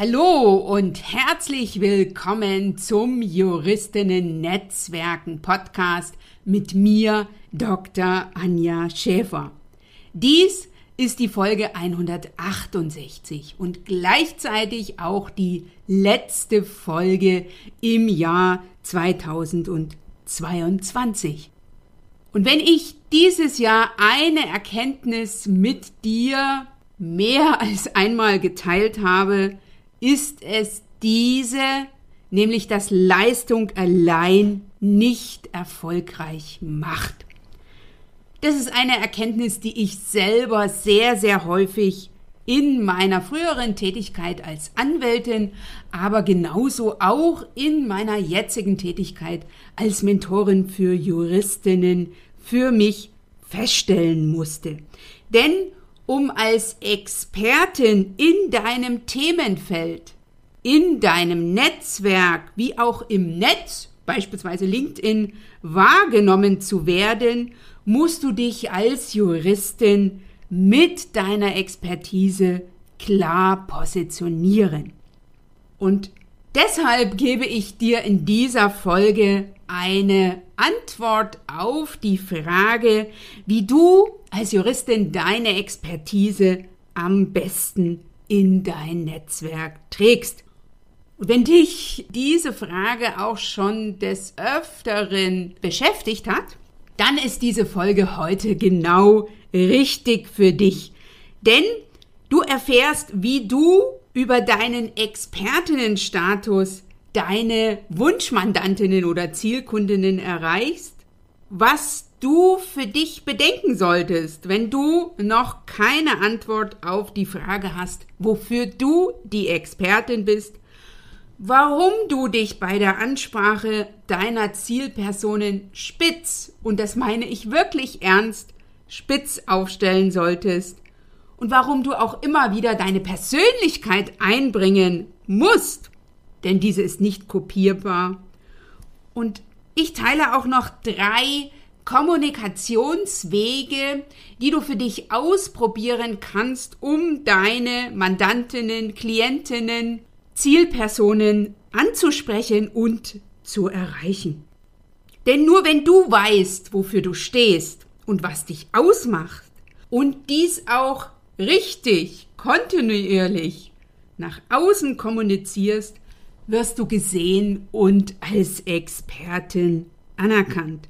Hallo und herzlich willkommen zum Juristinnen Netzwerken Podcast mit mir, Dr. Anja Schäfer. Dies ist die Folge 168 und gleichzeitig auch die letzte Folge im Jahr 2022. Und wenn ich dieses Jahr eine Erkenntnis mit dir mehr als einmal geteilt habe, ist es diese, nämlich dass Leistung allein nicht erfolgreich macht. Das ist eine Erkenntnis, die ich selber sehr, sehr häufig in meiner früheren Tätigkeit als Anwältin, aber genauso auch in meiner jetzigen Tätigkeit als Mentorin für Juristinnen für mich feststellen musste. Denn um als Expertin in deinem Themenfeld, in deinem Netzwerk, wie auch im Netz, beispielsweise LinkedIn, wahrgenommen zu werden, musst du dich als Juristin mit deiner Expertise klar positionieren. Und deshalb gebe ich dir in dieser Folge eine Antwort auf die Frage, wie du als Juristin deine Expertise am besten in dein Netzwerk trägst. Und wenn dich diese Frage auch schon des Öfteren beschäftigt hat, dann ist diese Folge heute genau richtig für dich. Denn du erfährst, wie du über deinen Expertinnenstatus deine Wunschmandantinnen oder Zielkundinnen erreichst, was du für dich bedenken solltest, wenn du noch keine Antwort auf die Frage hast, wofür du die Expertin bist, warum du dich bei der Ansprache deiner Zielpersonen spitz, und das meine ich wirklich ernst, spitz aufstellen solltest und warum du auch immer wieder deine Persönlichkeit einbringen musst, denn diese ist nicht kopierbar. Und ich teile auch noch drei Kommunikationswege, die du für dich ausprobieren kannst, um deine Mandantinnen, Klientinnen, Zielpersonen anzusprechen und zu erreichen. Denn nur wenn du weißt, wofür du stehst und was dich ausmacht und dies auch richtig, kontinuierlich nach außen kommunizierst, wirst du gesehen und als Expertin anerkannt.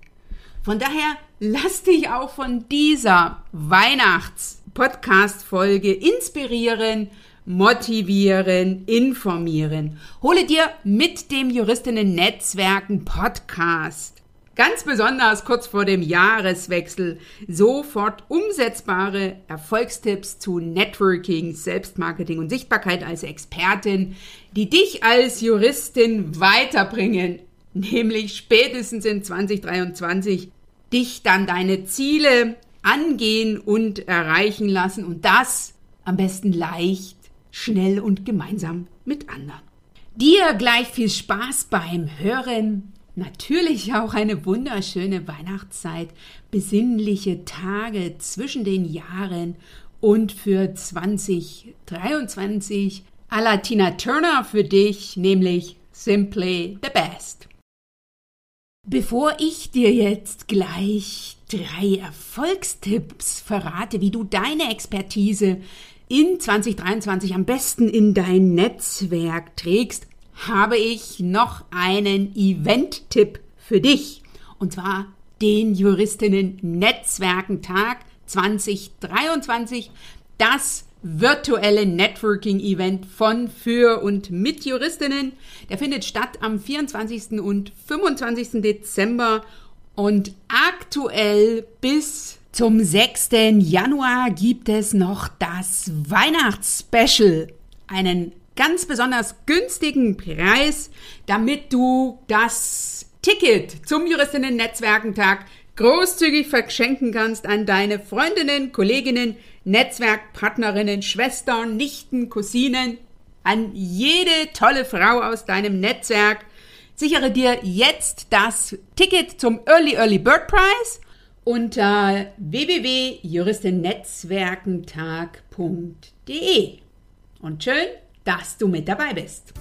Von daher lass dich auch von dieser Weihnachts-Podcast-Folge inspirieren, motivieren, informieren. Hole dir mit dem Juristinnen-Netzwerken Podcast ganz besonders kurz vor dem Jahreswechsel sofort umsetzbare Erfolgstipps zu Networking, Selbstmarketing und Sichtbarkeit als Expertin, die dich als Juristin weiterbringen, nämlich spätestens in 2023 dich dann deine Ziele angehen und erreichen lassen und das am besten leicht, schnell und gemeinsam mit anderen. Dir gleich viel Spaß beim Hören, natürlich auch eine wunderschöne Weihnachtszeit, besinnliche Tage zwischen den Jahren und für 2023 a la Tina Turner für dich, nämlich Simply the Best. Bevor ich dir jetzt gleich drei Erfolgstipps verrate, wie du deine Expertise in 2023 am besten in dein Netzwerk trägst, habe ich noch einen Event-Tipp für dich. Und zwar den Juristinnen Netzwerkentag 2023. Das virtuelle Networking-Event von, für und mit Juristinnen. Der findet statt am 24. und 25. Dezember und aktuell bis zum 6. Januar gibt es noch das Weihnachtsspecial. Einen ganz besonders günstigen Preis, damit du das Ticket zum Juristinnen-Netzwerkentag großzügig verschenken kannst an deine Freundinnen, Kolleginnen, Netzwerkpartnerinnen, Schwestern, Nichten, Cousinen, an jede tolle Frau aus deinem Netzwerk. Sichere dir jetzt das Ticket zum Early Early Bird Prize unter www.juristennetzwerkentag.de. Und schön, dass du mit dabei bist.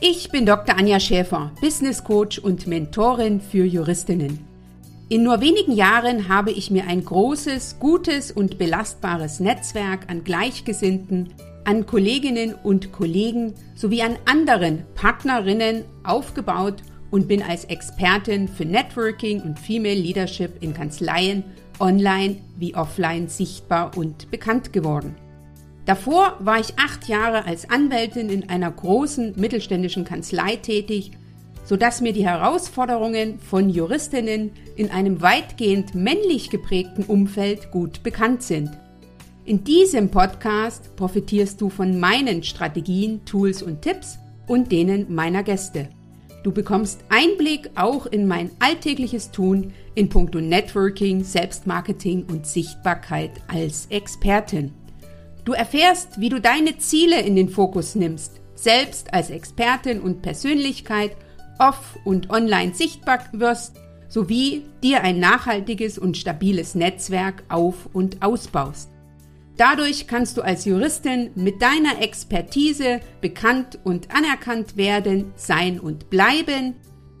Ich bin Dr. Anja Schäfer, Business Coach und Mentorin für Juristinnen. In nur wenigen Jahren habe ich mir ein großes, gutes und belastbares Netzwerk an Gleichgesinnten, an Kolleginnen und Kollegen sowie an anderen Partnerinnen aufgebaut und bin als Expertin für Networking und Female Leadership in Kanzleien online wie offline sichtbar und bekannt geworden. Davor war ich acht Jahre als Anwältin in einer großen mittelständischen Kanzlei tätig, sodass mir die Herausforderungen von Juristinnen in einem weitgehend männlich geprägten Umfeld gut bekannt sind. In diesem Podcast profitierst du von meinen Strategien, Tools und Tipps und denen meiner Gäste. Du bekommst Einblick auch in mein alltägliches Tun in puncto Networking, Selbstmarketing und Sichtbarkeit als Expertin. Du erfährst, wie du deine Ziele in den Fokus nimmst, selbst als Expertin und Persönlichkeit off- und online sichtbar wirst, sowie dir ein nachhaltiges und stabiles Netzwerk auf- und ausbaust. Dadurch kannst du als Juristin mit deiner Expertise bekannt und anerkannt werden, sein und bleiben,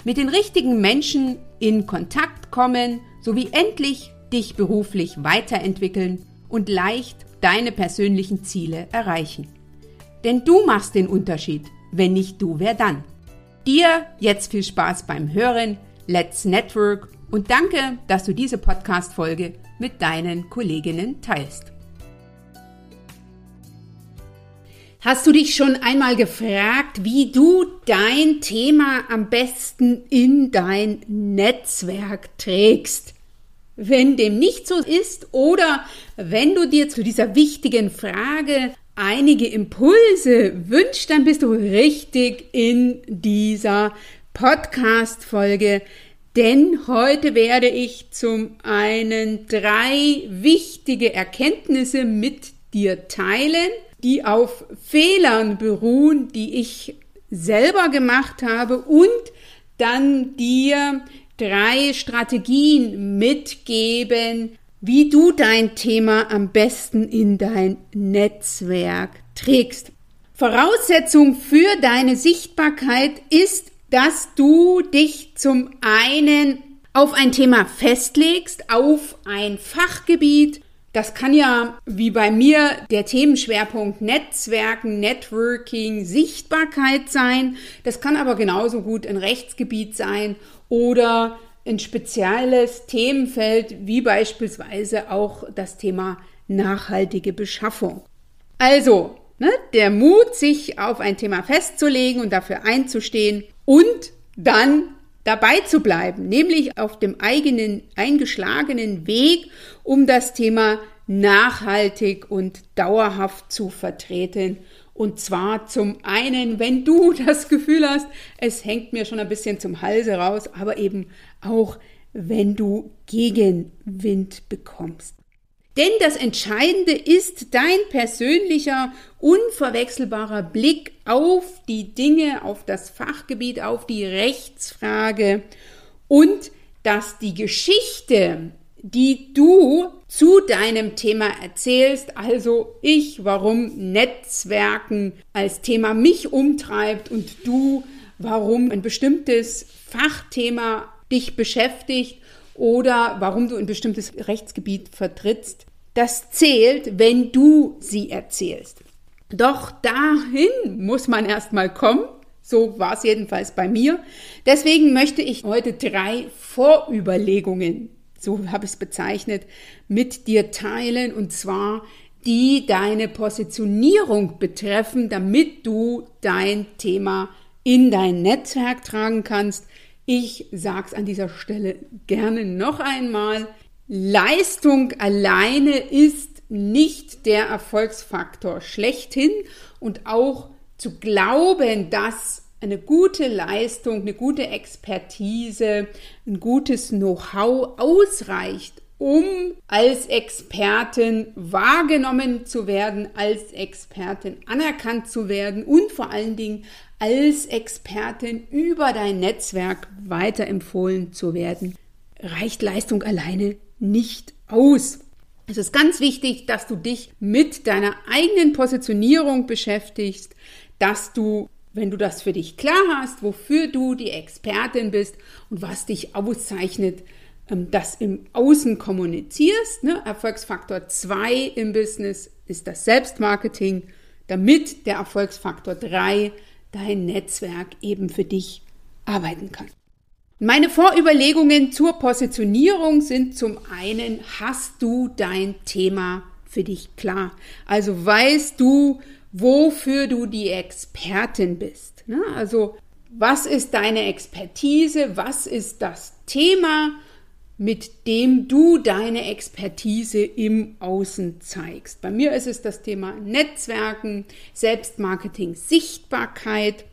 mit den richtigen Menschen in Kontakt kommen sowie endlich dich beruflich weiterentwickeln und leicht deine persönlichen Ziele erreichen. Denn du machst den Unterschied. Wenn nicht du, wer dann? Dir jetzt viel Spaß beim Hören. Let's Network und danke, dass du diese Podcast-Folge mit deinen Kolleginnen teilst. Hast du dich schon einmal gefragt, wie du dein Thema am besten in dein Netzwerk trägst? Wenn dem nicht so ist oder wenn du dir zu dieser wichtigen Frage einige Impulse wünschst, dann bist du richtig in dieser Podcast-Folge. Denn heute werde ich zum einen drei wichtige Erkenntnisse mit dir teilen, die auf Fehlern beruhen, die ich selber gemacht habe und dann dir drei Strategien mitgeben, wie du dein Thema am besten in dein Netzwerk trägst. Voraussetzung für deine Sichtbarkeit ist, dass du dich zum einen auf ein Thema festlegst, auf ein Fachgebiet. Das kann ja, wie bei mir, der Themenschwerpunkt Netzwerken, Networking, Sichtbarkeit sein. Das kann aber genauso gut ein Rechtsgebiet sein oder ein spezielles Themenfeld, wie beispielsweise auch das Thema nachhaltige Beschaffung. Also, ne, der Mut, sich auf ein Thema festzulegen und dafür einzustehen und dann dabei zu bleiben, nämlich auf dem eigenen eingeschlagenen Weg, um das Thema nachhaltig und dauerhaft zu vertreten und zwar zum einen, wenn du das Gefühl hast, es hängt mir schon ein bisschen zum Halse raus, aber eben auch, wenn du Gegenwind bekommst. Denn das Entscheidende ist dein persönlicher, unverwechselbarer Blick auf die Dinge, auf das Fachgebiet, auf die Rechtsfrage und dass die Geschichte, die du zu deinem Thema erzählst, also ich, warum Netzwerken als Thema mich umtreibt und du, warum ein bestimmtes Fachthema dich beschäftigt oder warum du ein bestimmtes Rechtsgebiet vertrittst. Das zählt, wenn du sie erzählst. Doch dahin muss man erstmal kommen. So war es jedenfalls bei mir. Deswegen möchte ich heute drei Vorüberlegungen so habe ich es bezeichnet, mit dir teilen und zwar die deine Positionierung betreffen, damit du dein Thema in dein Netzwerk tragen kannst. Ich sage es an dieser Stelle gerne noch einmal. Leistung alleine ist nicht der Erfolgsfaktor schlechthin und auch zu glauben, dass eine gute Leistung, eine gute Expertise, ein gutes Know-how ausreicht, um als Expertin wahrgenommen zu werden, als Expertin anerkannt zu werden und vor allen Dingen als Expertin über dein Netzwerk weiterempfohlen zu werden, reicht Leistung alleine nicht aus. Es ist ganz wichtig, dass du dich mit deiner eigenen Positionierung beschäftigst, dass du, wenn du das für dich klar hast, wofür du die Expertin bist und was dich auszeichnet, ähm, das im Außen kommunizierst. Ne? Erfolgsfaktor 2 im Business ist das Selbstmarketing, damit der Erfolgsfaktor 3 dein Netzwerk eben für dich arbeiten kann. Meine Vorüberlegungen zur Positionierung sind zum einen, hast du dein Thema für dich klar? Also weißt du, wofür du die Expertin bist? Ne? Also was ist deine Expertise? Was ist das Thema, mit dem du deine Expertise im Außen zeigst? Bei mir ist es das Thema Netzwerken, Selbstmarketing, Sichtbarkeit.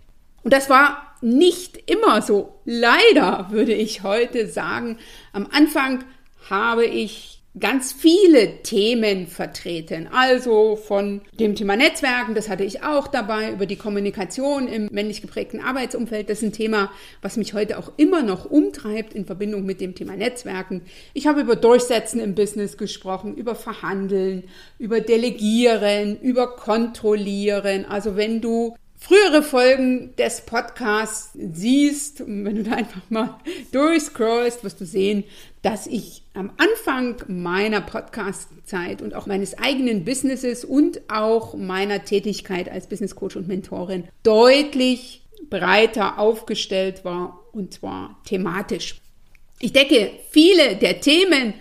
Und das war nicht immer so. Leider würde ich heute sagen, am Anfang habe ich ganz viele Themen vertreten. Also von dem Thema Netzwerken, das hatte ich auch dabei, über die Kommunikation im männlich geprägten Arbeitsumfeld. Das ist ein Thema, was mich heute auch immer noch umtreibt in Verbindung mit dem Thema Netzwerken. Ich habe über Durchsetzen im Business gesprochen, über Verhandeln, über Delegieren, über Kontrollieren. Also wenn du frühere Folgen des Podcasts siehst, wenn du da einfach mal durchscrollst, wirst du sehen, dass ich am Anfang meiner Podcast-Zeit und auch meines eigenen Businesses und auch meiner Tätigkeit als Business Coach und Mentorin deutlich breiter aufgestellt war und zwar thematisch. Ich decke viele der Themen,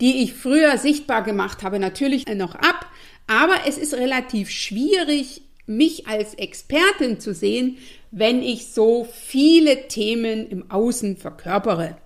die ich früher sichtbar gemacht habe, natürlich noch ab, aber es ist relativ schwierig, mich als Expertin zu sehen, wenn ich so viele Themen im Außen verkörpere.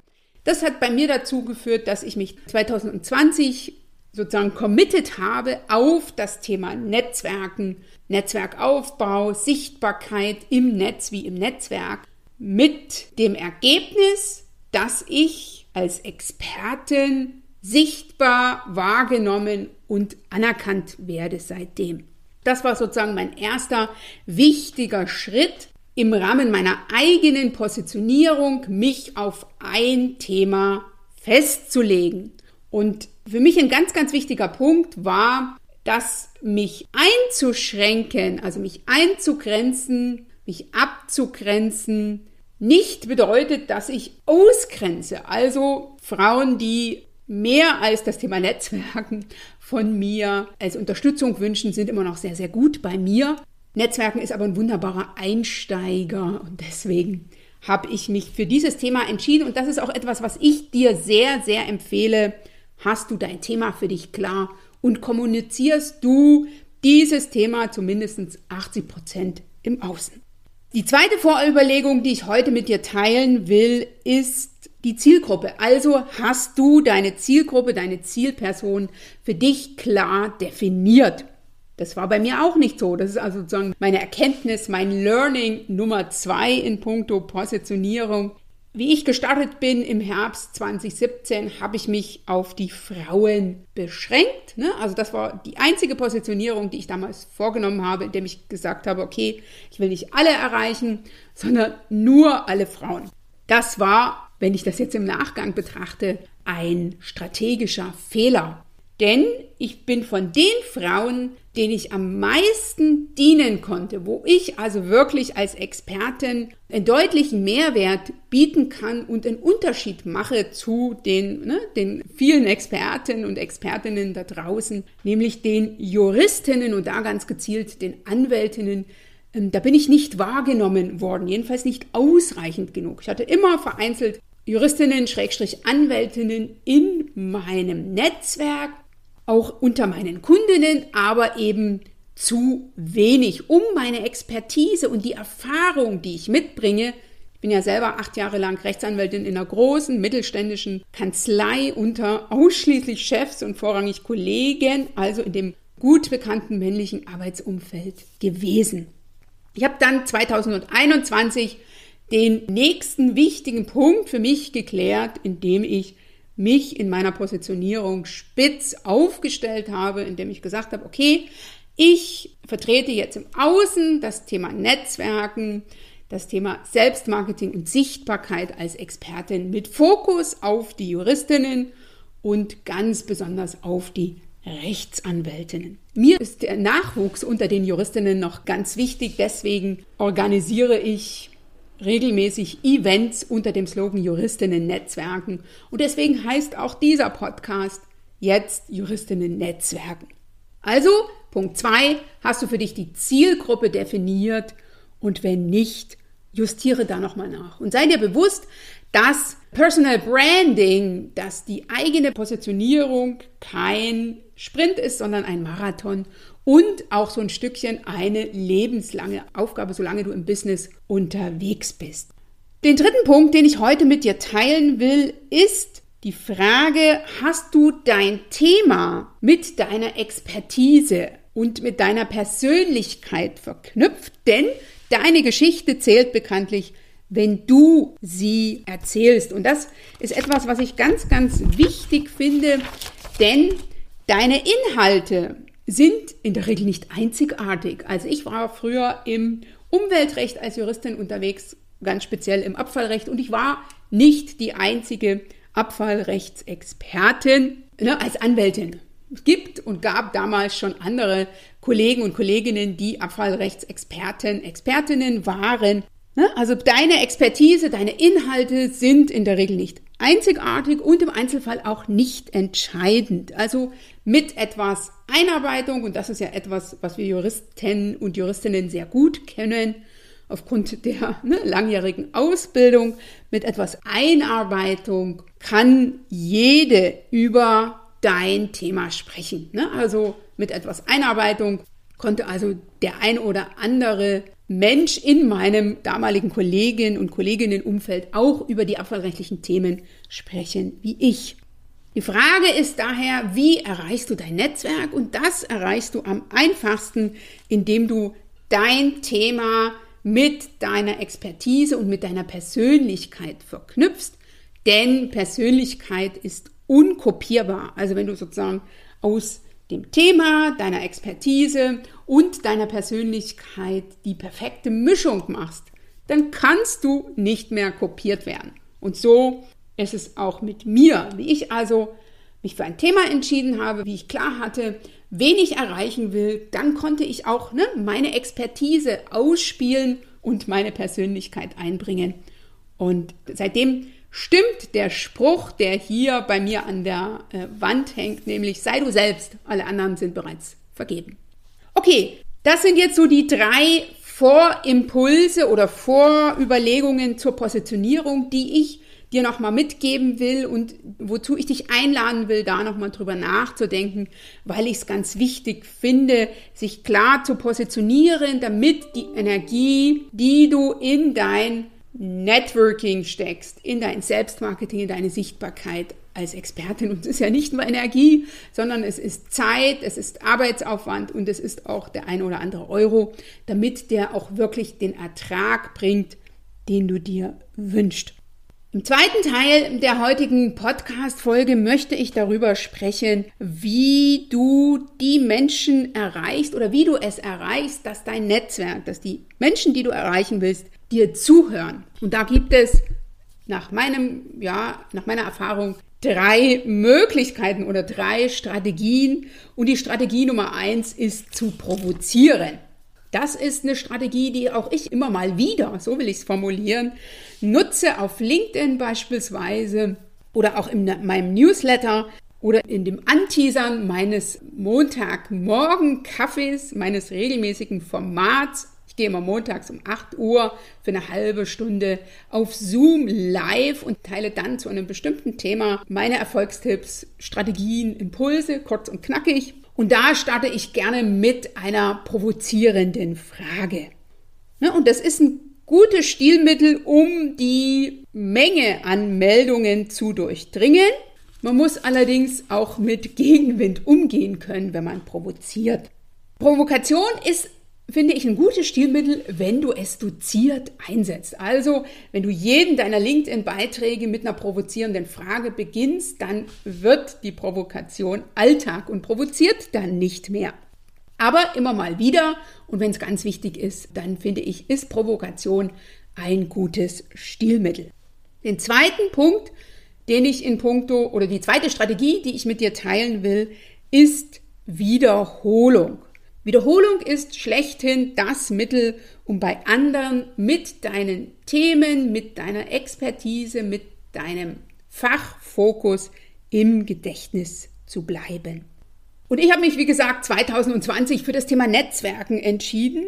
Das hat bei mir dazu geführt, dass ich mich 2020 sozusagen committed habe auf das Thema Netzwerken, Netzwerkaufbau, Sichtbarkeit im Netz wie im Netzwerk mit dem Ergebnis, dass ich als Expertin sichtbar wahrgenommen und anerkannt werde seitdem. Das war sozusagen mein erster wichtiger Schritt im Rahmen meiner eigenen Positionierung, mich auf ein Thema festzulegen. Und für mich ein ganz, ganz wichtiger Punkt war, dass mich einzuschränken, also mich einzugrenzen, mich abzugrenzen, nicht bedeutet, dass ich ausgrenze. Also Frauen, die mehr als das Thema Netzwerken von mir als Unterstützung wünschen, sind immer noch sehr, sehr gut bei mir. Netzwerken ist aber ein wunderbarer Einsteiger und deswegen habe ich mich für dieses Thema entschieden und das ist auch etwas, was ich dir sehr, sehr empfehle. Hast du dein Thema für dich klar und kommunizierst du dieses Thema zu mindestens 80 Prozent im Außen. Die zweite Vorüberlegung, die ich heute mit dir teilen will, ist die Zielgruppe. Also hast du deine Zielgruppe, deine Zielperson für dich klar definiert. Das war bei mir auch nicht so. Das ist also sozusagen meine Erkenntnis, mein Learning Nummer zwei in puncto Positionierung. Wie ich gestartet bin im Herbst 2017, habe ich mich auf die Frauen beschränkt. Ne? Also das war die einzige Positionierung, die ich damals vorgenommen habe, indem ich gesagt habe, okay, ich will nicht alle erreichen, sondern nur alle Frauen. Das war wenn ich das jetzt im Nachgang betrachte, ein strategischer Fehler. Denn ich bin von den Frauen, denen ich am meisten dienen konnte, wo ich also wirklich als Expertin einen deutlichen Mehrwert bieten kann und einen Unterschied mache zu den, ne, den vielen Experten und Expertinnen da draußen, nämlich den Juristinnen und da ganz gezielt den Anwältinnen, ähm, da bin ich nicht wahrgenommen worden, jedenfalls nicht ausreichend genug. Ich hatte immer vereinzelt Juristinnen, Schrägstrich Anwältinnen in meinem Netzwerk, auch unter meinen Kundinnen, aber eben zu wenig, um meine Expertise und die Erfahrung, die ich mitbringe, ich bin ja selber acht Jahre lang Rechtsanwältin in einer großen mittelständischen Kanzlei unter ausschließlich Chefs und vorrangig Kollegen, also in dem gut bekannten männlichen Arbeitsumfeld gewesen. Ich habe dann 2021 den nächsten wichtigen Punkt für mich geklärt, indem ich mich in meiner Positionierung spitz aufgestellt habe, indem ich gesagt habe, okay, ich vertrete jetzt im Außen das Thema Netzwerken, das Thema Selbstmarketing und Sichtbarkeit als Expertin mit Fokus auf die Juristinnen und ganz besonders auf die Rechtsanwältinnen. Mir ist der Nachwuchs unter den Juristinnen noch ganz wichtig, deswegen organisiere ich regelmäßig Events unter dem Slogan Juristinnen Netzwerken und deswegen heißt auch dieser Podcast jetzt Juristinnen Netzwerken. Also, Punkt zwei hast du für dich die Zielgruppe definiert und wenn nicht, justiere da nochmal nach. Und sei dir bewusst, dass Personal Branding, dass die eigene Positionierung kein Sprint ist, sondern ein Marathon und auch so ein Stückchen eine lebenslange Aufgabe, solange du im Business unterwegs bist. Den dritten Punkt, den ich heute mit dir teilen will, ist die Frage, hast du dein Thema mit deiner Expertise und mit deiner Persönlichkeit verknüpft? Denn deine Geschichte zählt bekanntlich wenn du sie erzählst. Und das ist etwas, was ich ganz, ganz wichtig finde, denn deine Inhalte sind in der Regel nicht einzigartig. Also ich war früher im Umweltrecht als Juristin unterwegs, ganz speziell im Abfallrecht und ich war nicht die einzige Abfallrechtsexpertin ne, als Anwältin. Es gibt und gab damals schon andere Kollegen und Kolleginnen, die Abfallrechtsexperten, Expertinnen waren. Ne? Also deine Expertise, deine Inhalte sind in der Regel nicht einzigartig und im Einzelfall auch nicht entscheidend. Also mit etwas Einarbeitung, und das ist ja etwas, was wir Juristen und Juristinnen sehr gut kennen, aufgrund der ne, langjährigen Ausbildung, mit etwas Einarbeitung kann jede über dein Thema sprechen. Ne? Also mit etwas Einarbeitung konnte also der ein oder andere Mensch in meinem damaligen Kolleginnen und Kolleginnenumfeld auch über die abfallrechtlichen Themen sprechen wie ich. Die Frage ist daher, wie erreichst du dein Netzwerk? Und das erreichst du am einfachsten, indem du dein Thema mit deiner Expertise und mit deiner Persönlichkeit verknüpfst. Denn Persönlichkeit ist unkopierbar. Also wenn du sozusagen aus dem Thema, deiner Expertise und deiner Persönlichkeit die perfekte Mischung machst, dann kannst du nicht mehr kopiert werden. Und so ist es auch mit mir, wie ich also mich für ein Thema entschieden habe, wie ich klar hatte, wen ich erreichen will, dann konnte ich auch ne, meine Expertise ausspielen und meine Persönlichkeit einbringen. Und seitdem stimmt der Spruch, der hier bei mir an der äh, Wand hängt, nämlich sei du selbst, alle anderen sind bereits vergeben. Okay, das sind jetzt so die drei Vorimpulse oder Vorüberlegungen zur Positionierung, die ich dir nochmal mitgeben will und wozu ich dich einladen will, da nochmal drüber nachzudenken, weil ich es ganz wichtig finde, sich klar zu positionieren, damit die Energie, die du in dein Networking steckst, in dein Selbstmarketing, in deine Sichtbarkeit als Expertin. Und es ist ja nicht nur Energie, sondern es ist Zeit, es ist Arbeitsaufwand und es ist auch der ein oder andere Euro, damit der auch wirklich den Ertrag bringt, den du dir wünschst. Im zweiten Teil der heutigen Podcast-Folge möchte ich darüber sprechen, wie du die Menschen erreichst oder wie du es erreichst, dass dein Netzwerk, dass die Menschen, die du erreichen willst, dir zuhören. Und da gibt es nach meinem, ja, nach meiner Erfahrung drei Möglichkeiten oder drei Strategien. Und die Strategie Nummer eins ist zu provozieren. Das ist eine Strategie, die auch ich immer mal wieder, so will ich es formulieren, nutze auf LinkedIn beispielsweise oder auch in meinem Newsletter oder in dem Anteasern meines Montagmorgen-Kaffees, meines regelmäßigen Formats ich gehe immer montags um 8 Uhr für eine halbe Stunde auf Zoom live und teile dann zu einem bestimmten Thema meine Erfolgstipps, Strategien, Impulse, kurz und knackig. Und da starte ich gerne mit einer provozierenden Frage. Ne, und das ist ein gutes Stilmittel, um die Menge an Meldungen zu durchdringen. Man muss allerdings auch mit Gegenwind umgehen können, wenn man provoziert. Provokation ist finde ich ein gutes Stilmittel, wenn du es doziert einsetzt. Also, wenn du jeden deiner LinkedIn-Beiträge mit einer provozierenden Frage beginnst, dann wird die Provokation Alltag und provoziert dann nicht mehr. Aber immer mal wieder und wenn es ganz wichtig ist, dann finde ich, ist Provokation ein gutes Stilmittel. Den zweiten Punkt, den ich in puncto oder die zweite Strategie, die ich mit dir teilen will, ist Wiederholung. Wiederholung ist schlechthin das Mittel, um bei anderen mit deinen Themen, mit deiner Expertise, mit deinem Fachfokus im Gedächtnis zu bleiben. Und ich habe mich, wie gesagt, 2020 für das Thema Netzwerken entschieden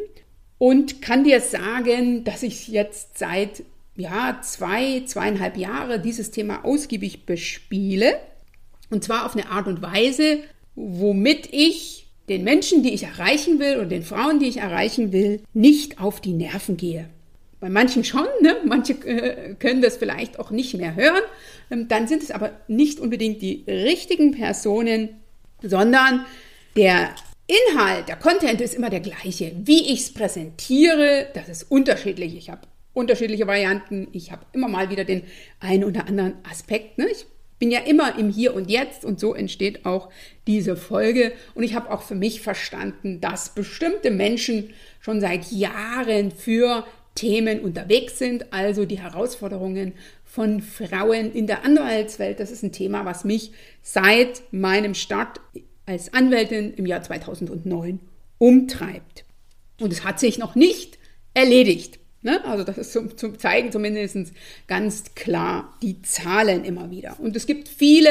und kann dir sagen, dass ich jetzt seit ja, zwei, zweieinhalb Jahre dieses Thema ausgiebig bespiele. Und zwar auf eine Art und Weise, womit ich den Menschen, die ich erreichen will und den Frauen, die ich erreichen will, nicht auf die Nerven gehe. Bei manchen schon, ne? manche äh, können das vielleicht auch nicht mehr hören. Ähm, dann sind es aber nicht unbedingt die richtigen Personen, sondern der Inhalt, der Content ist immer der gleiche. Wie ich es präsentiere, das ist unterschiedlich. Ich habe unterschiedliche Varianten. Ich habe immer mal wieder den einen oder anderen Aspekt. Ne? Ich bin ja immer im Hier und Jetzt und so entsteht auch diese Folge. Und ich habe auch für mich verstanden, dass bestimmte Menschen schon seit Jahren für Themen unterwegs sind, also die Herausforderungen von Frauen in der Anwaltswelt. Das ist ein Thema, was mich seit meinem Start als Anwältin im Jahr 2009 umtreibt. Und es hat sich noch nicht erledigt. Ne? Also das ist zum, zum Zeigen zumindest ganz klar die Zahlen immer wieder. Und es gibt viele,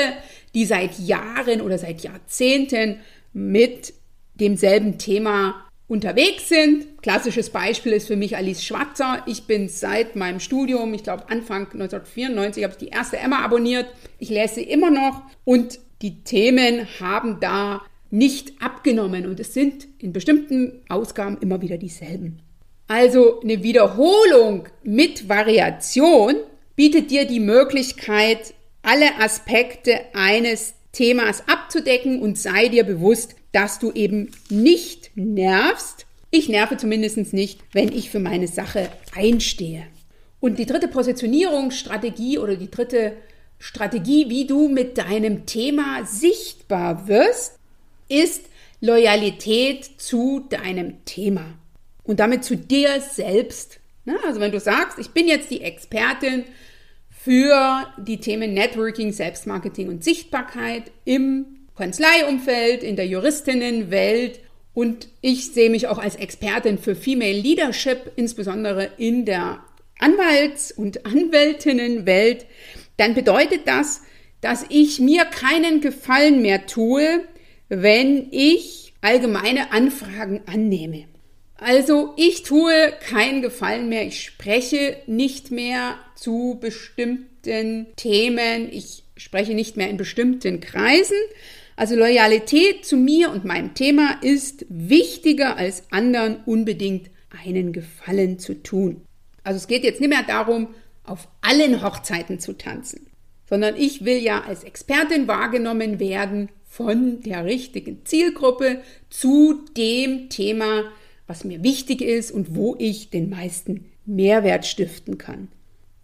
die seit Jahren oder seit Jahrzehnten mit demselben Thema unterwegs sind. Klassisches Beispiel ist für mich Alice Schwarzer. Ich bin seit meinem Studium, ich glaube Anfang 1994, habe ich die erste Emma abonniert. Ich lese sie immer noch und die Themen haben da nicht abgenommen und es sind in bestimmten Ausgaben immer wieder dieselben. Also eine Wiederholung mit Variation bietet dir die Möglichkeit, alle Aspekte eines Themas abzudecken und sei dir bewusst, dass du eben nicht nervst. Ich nerve zumindest nicht, wenn ich für meine Sache einstehe. Und die dritte Positionierungsstrategie oder die dritte Strategie, wie du mit deinem Thema sichtbar wirst, ist Loyalität zu deinem Thema und damit zu dir selbst. Ne? Also wenn du sagst, ich bin jetzt die Expertin für die Themen Networking, Selbstmarketing und Sichtbarkeit im Kanzleiumfeld, in der Juristinnenwelt und ich sehe mich auch als Expertin für Female Leadership, insbesondere in der Anwalts- und Anwältinnenwelt, dann bedeutet das, dass ich mir keinen Gefallen mehr tue, wenn ich allgemeine Anfragen annehme. Also ich tue keinen Gefallen mehr, ich spreche nicht mehr zu bestimmten Themen, ich spreche nicht mehr in bestimmten Kreisen. Also Loyalität zu mir und meinem Thema ist wichtiger als anderen unbedingt einen Gefallen zu tun. Also es geht jetzt nicht mehr darum, auf allen Hochzeiten zu tanzen, sondern ich will ja als Expertin wahrgenommen werden von der richtigen Zielgruppe zu dem Thema, was mir wichtig ist und wo ich den meisten Mehrwert stiften kann.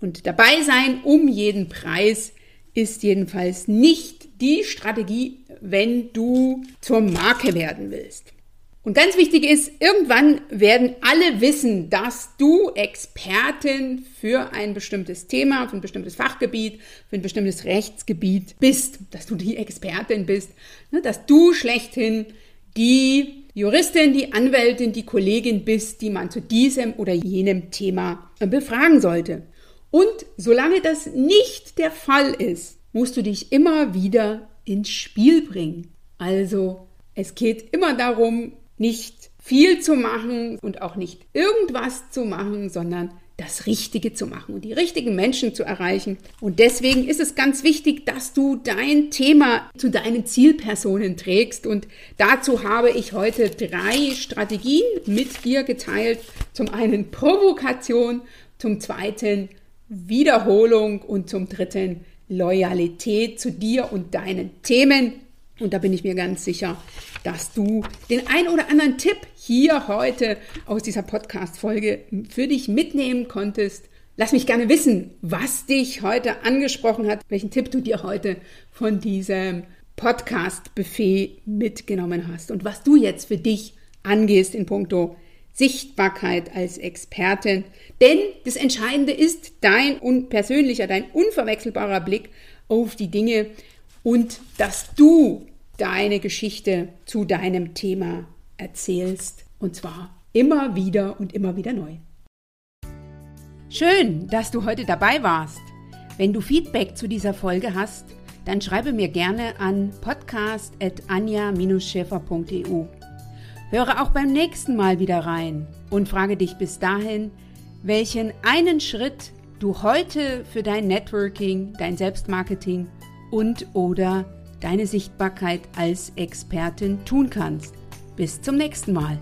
Und dabei sein um jeden Preis ist jedenfalls nicht die Strategie, wenn du zur Marke werden willst. Und ganz wichtig ist, irgendwann werden alle wissen, dass du Expertin für ein bestimmtes Thema, für ein bestimmtes Fachgebiet, für ein bestimmtes Rechtsgebiet bist, dass du die Expertin bist, ne, dass du schlechthin die Juristin, die Anwältin, die Kollegin bist, die man zu diesem oder jenem Thema befragen sollte. Und solange das nicht der Fall ist, musst du dich immer wieder ins Spiel bringen. Also es geht immer darum, nicht viel zu machen und auch nicht irgendwas zu machen, sondern das Richtige zu machen und die richtigen Menschen zu erreichen. Und deswegen ist es ganz wichtig, dass du dein Thema zu deinen Zielpersonen trägst. Und dazu habe ich heute drei Strategien mit dir geteilt. Zum einen Provokation, zum zweiten Wiederholung und zum dritten Loyalität zu dir und deinen Themen. Und da bin ich mir ganz sicher, dass du den ein oder anderen Tipp hier heute aus dieser Podcast-Folge für dich mitnehmen konntest. Lass mich gerne wissen, was dich heute angesprochen hat, welchen Tipp du dir heute von diesem Podcast-Buffet mitgenommen hast und was du jetzt für dich angehst in puncto Sichtbarkeit als Expertin. Denn das Entscheidende ist dein persönlicher, dein unverwechselbarer Blick auf die Dinge und dass du deine Geschichte zu deinem Thema erzählst. Und zwar immer wieder und immer wieder neu. Schön, dass du heute dabei warst. Wenn du Feedback zu dieser Folge hast, dann schreibe mir gerne an podcast.anja-schäfer.eu. Höre auch beim nächsten Mal wieder rein und frage dich bis dahin, welchen einen Schritt du heute für dein Networking, dein Selbstmarketing und oder deine Sichtbarkeit als Expertin tun kannst. Bis zum nächsten Mal.